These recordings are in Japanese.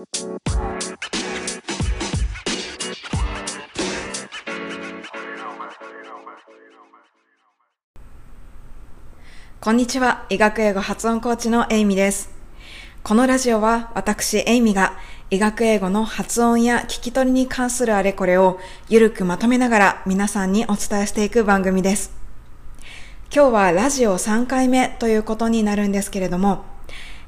こんにちは。医学英語発音コーチのエイミです。このラジオは私エイミが医学英語の発音や聞き取りに関するあれこれをゆるくまとめながら皆さんにお伝えしていく番組です。今日はラジオ3回目ということになるんですけれども、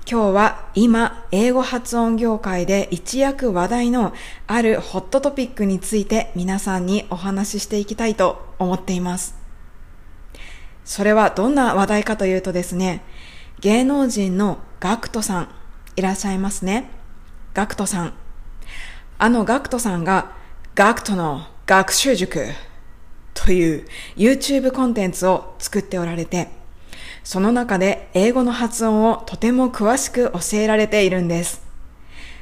今日は今、英語発音業界で一躍話題のあるホットトピックについて皆さんにお話ししていきたいと思っています。それはどんな話題かというとですね、芸能人のガクトさん、いらっしゃいますね。ガクトさん。あのガクトさんが、ガクトの学習塾という YouTube コンテンツを作っておられて、その中で英語の発音をとても詳しく教えられているんです。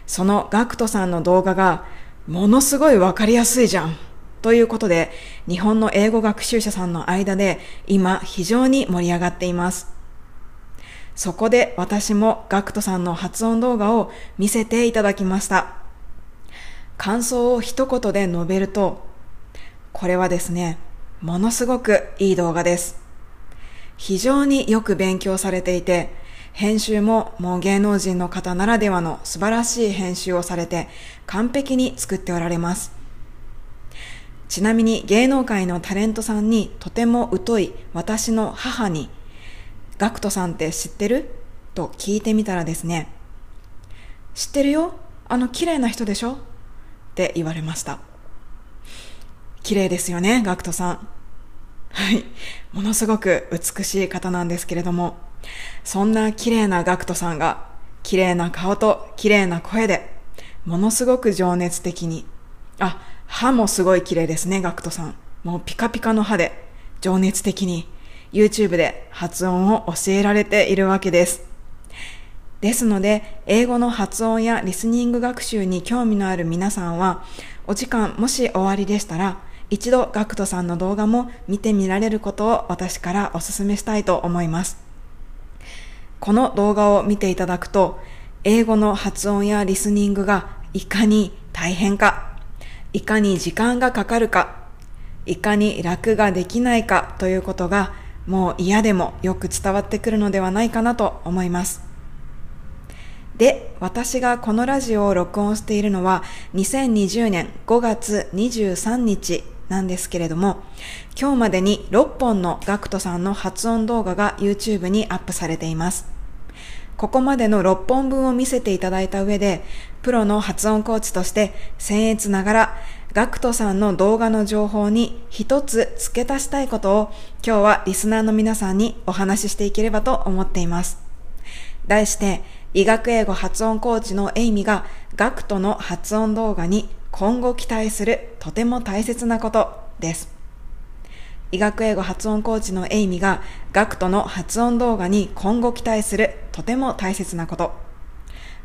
そのガクトさんの動画がものすごいわかりやすいじゃんということで、日本の英語学習者さんの間で今非常に盛り上がっています。そこで私もガクトさんの発音動画を見せていただきました。感想を一言で述べると、これはですね、ものすごくいい動画です。非常によく勉強されていて、編集ももう芸能人の方ならではの素晴らしい編集をされて完璧に作っておられます。ちなみに芸能界のタレントさんにとても疎い私の母に、ガクトさんって知ってる？と聞いてみたらですね、知ってるよ？あの綺麗な人でしょ？って言われました。綺麗ですよね、ガクトさん。はい。ものすごく美しい方なんですけれども、そんな綺麗なガクトさんが、綺麗な顔と綺麗な声で、ものすごく情熱的に、あ、歯もすごい綺麗ですね、ガクトさん。もうピカピカの歯で、情熱的に YouTube で発音を教えられているわけです。ですので、英語の発音やリスニング学習に興味のある皆さんは、お時間もし終わりでしたら、一度ガクトさんの動画も見てみられることを私からお勧めしたいと思います。この動画を見ていただくと、英語の発音やリスニングがいかに大変か、いかに時間がかかるか、いかに楽ができないかということがもう嫌でもよく伝わってくるのではないかなと思います。で、私がこのラジオを録音しているのは2020年5月23日なんですけれども、今日までに6本のガクトさんの発音動画が YouTube にアップされています。ここまでの6本分を見せていただいた上で、プロの発音コーチとして僭越ながら、ガクトさんの動画の情報に一つ付け足したいことを今日はリスナーの皆さんにお話ししていければと思っています。題して、医学英語発音コーチのエイミがガクトの発音動画に今後期待するとても大切なことです。医学英語発音コーチのエイミが学徒の発音動画に今後期待するとても大切なこと。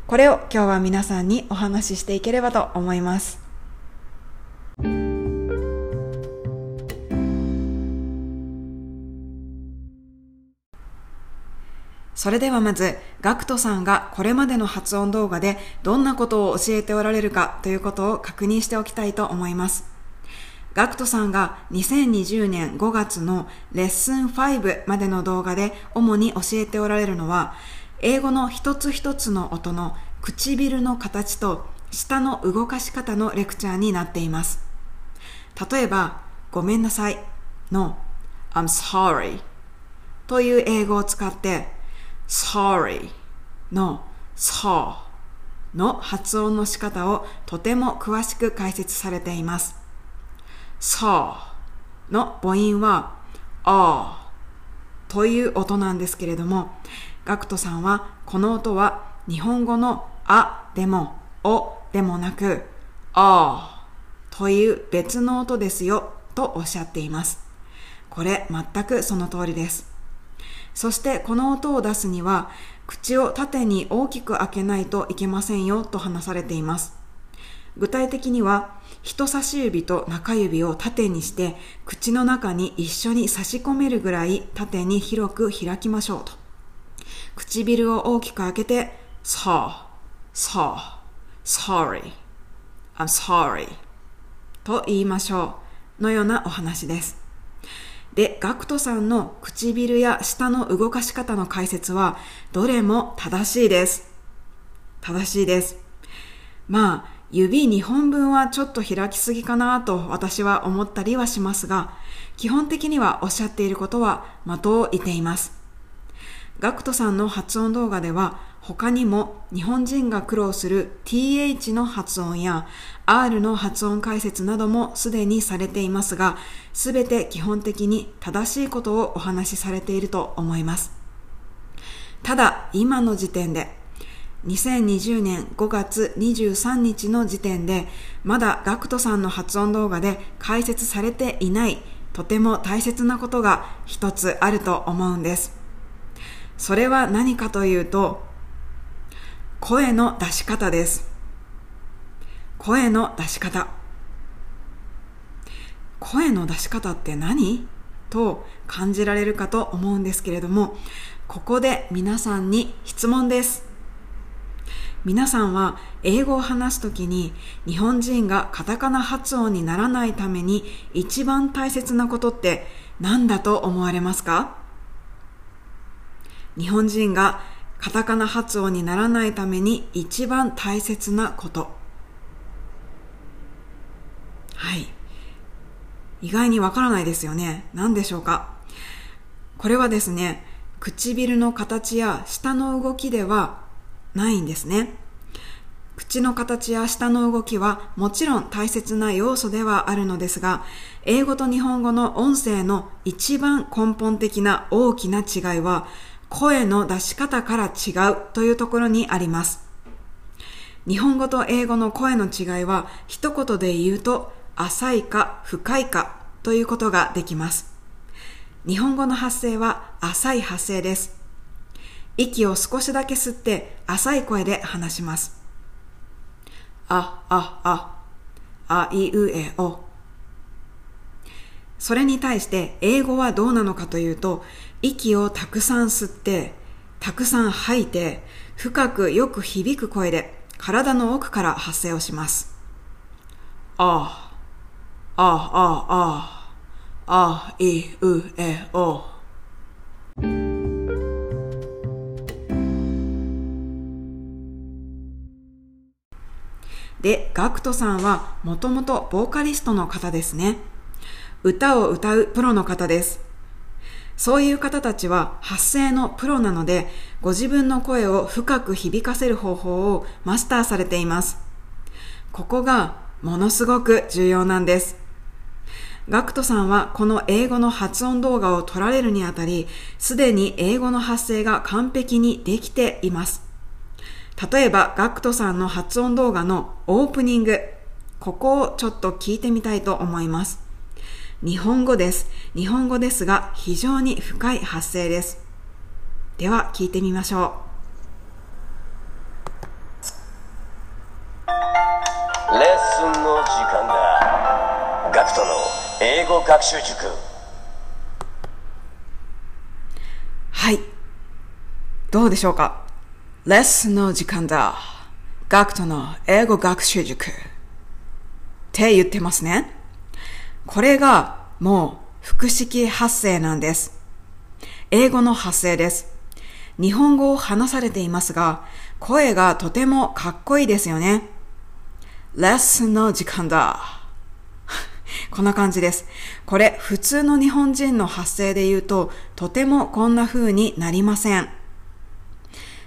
これを今日は皆さんにお話ししていければと思います。それではまず、ガクトさんがこれまでの発音動画でどんなことを教えておられるかということを確認しておきたいと思います。ガクトさんが2020年5月のレッスン5までの動画で主に教えておられるのは、英語の一つ一つの音の唇の形と舌の動かし方のレクチャーになっています。例えば、ごめんなさいの I'm sorry という英語を使って sorry の saw の発音の仕方をとても詳しく解説されています。saw の母音は a という音なんですけれども、ガクトさんはこの音は日本語のあでもおでもなくあという別の音ですよとおっしゃっています。これ全くその通りです。そしてこの音を出すには口を縦に大きく開けないといけませんよと話されています。具体的には人差し指と中指を縦にして口の中に一緒に差し込めるぐらい縦に広く開きましょうと。唇を大きく開けて、さあ、さあ、sorry, I'm sorry と言いましょうのようなお話です。で、ガクトさんの唇や舌の動かし方の解説はどれも正しいです。正しいです。まあ、指2本分はちょっと開きすぎかなと私は思ったりはしますが、基本的にはおっしゃっていることは的を射ています。ガクトさんの発音動画では他にも日本人が苦労する th の発音や r の発音解説などもすでにされていますが、すべて基本的に正しいことをお話しされていると思います。ただ、今の時点で2020年5月23日の時点で、まだガクトさんの発音動画で解説されていない、とても大切なことが一つあると思うんです。それは何かというと、声の出し方です。声の出し方。声の出し方って何？と感じられるかと思うんですけれども、ここで皆さんに質問です。皆さんは英語を話すときに日本人がカタカナ発音にならないために一番大切なことって何だと思われますか？日本人がカタカナ発音にならないために一番大切なこと。はい。意外にわからないですよね。何でしょうかこれはですね、唇の形や舌の動きではないんですね。口の形や舌の動きはもちろん大切な要素ではあるのですが、英語と日本語の音声の一番根本的な大きな違いは、声の出し方から違うというところにあります。日本語と英語の声の違いは一言で言うと浅いか深いかということができます。日本語の発声は浅い発声です。息を少しだけ吸って浅い声で話します。あ、あ、あ、あいうえお。それに対して英語はどうなのかというと、息をたくさん吸って、たくさん吐いて、深くよく響く声で体の奥から発声をします。あ、あ、あ、あ、ああ、い、う、え、お。で、ガクトさんはもともとボーカリストの方ですね。歌を歌うプロの方です。そういう方たちは発声のプロなので、ご自分の声を深く響かせる方法をマスターされています。ここがものすごく重要なんです。ガクトさんはこの英語の発音動画を撮られるにあたり、すでに英語の発声が完璧にできています。例えば、ガクトさんの発音動画のオープニング、ここをちょっと聞いてみたいと思います。日本語です。日本語ですが、非常に深い発声です。では、聞いてみましょう。レッスンの時間だ。ガクトの英語学習塾。はい。どうでしょうか？レッスンの時間だ。ガクトの英語学習塾。って言ってますね。これがもう複式発声なんです。英語の発声です。日本語を話されていますが、声がとてもかっこいいですよね。レッスンの時間だ。こんな感じです。これ普通の日本人の発声で言うと、とてもこんな風になりません。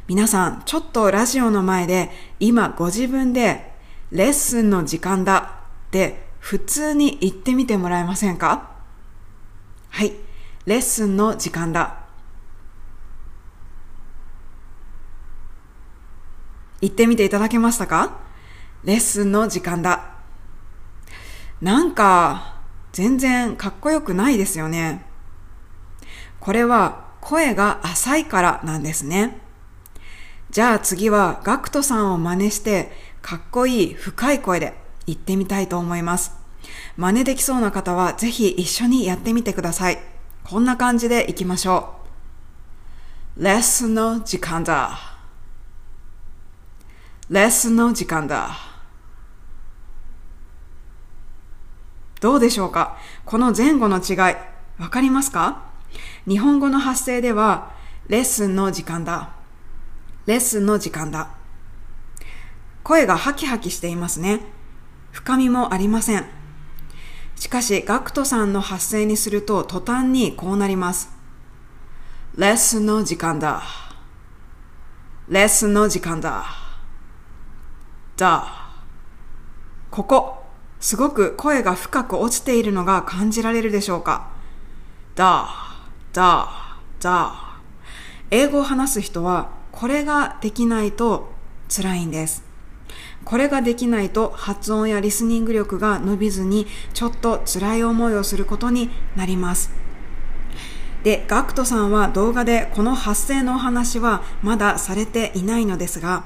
皆さん、ちょっとラジオの前で今ご自分でレッスンの時間だって普通に言ってみてもらえませんか？はい。レッスンの時間だ。言ってみていただけましたか？レッスンの時間だ。なんか、全然かっこよくないですよね。これは声が浅いからなんですね。じゃあ次はガクトさんを真似してかっこいい深い声で言ってみたいと思います。真似できそうな方はぜひ一緒にやってみてください。こんな感じで行きましょう。レッスンの時間だ。レッスンの時間だ。どうでしょうか？この前後の違い、わかりますか？日本語の発声では、レッスンの時間だ。レッスンの時間だ。声がハキハキしていますね。深みもありません。しかし、ガクトさんの発声にすると途端にこうなります。レッスンの時間だ。レッスンの時間だ。だ。ここ、すごく声が深く落ちているのが感じられるでしょうかだ、だ、だ。英語を話す人はこれができないと辛いんです。これができないと発音やリスニング力が伸びずにちょっと辛い思いをすることになります。で、ガクトさんは動画でこの発声のお話はまだされていないのですが、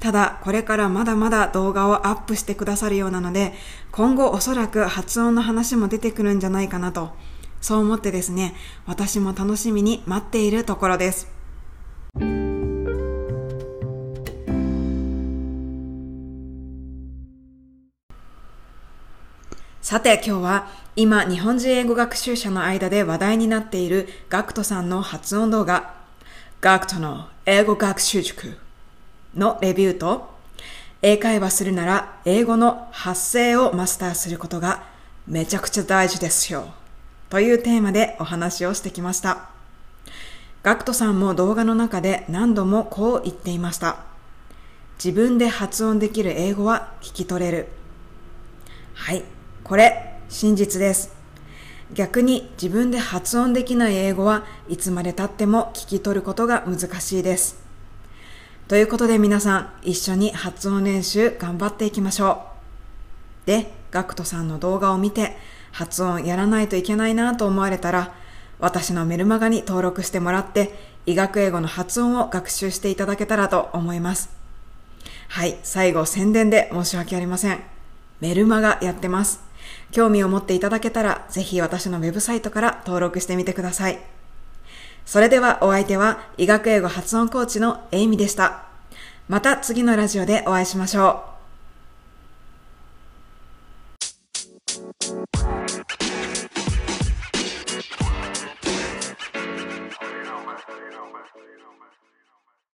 ただこれからまだまだ動画をアップしてくださるようなので、今後おそらく発音の話も出てくるんじゃないかなと、そう思ってですね、私も楽しみに待っているところです。さて今日は今日本人英語学習者の間で話題になっているガクトさんの発音動画、ガクトの英語学習塾のレビューと、英会話するなら英語の発声をマスターすることがめちゃくちゃ大事ですよ。というテーマでお話をしてきました。ガクトさんも動画の中で何度もこう言っていました。自分で発音できる英語は聞き取れる。はい。これ、真実です。逆に自分で発音できない英語はいつまで経っても聞き取ることが難しいです。ということで皆さん一緒に発音練習頑張っていきましょう。で、ガクトさんの動画を見て発音やらないといけないなと思われたら私のメルマガに登録してもらって医学英語の発音を学習していただけたらと思います。はい、最後宣伝で申し訳ありません。メルマガやってます。興味を持っていただけたら、ぜひ私のウェブサイトから登録してみてください。それではお相手は医学英語発音コーチのエイミでした。また次のラジオでお会いしましょう。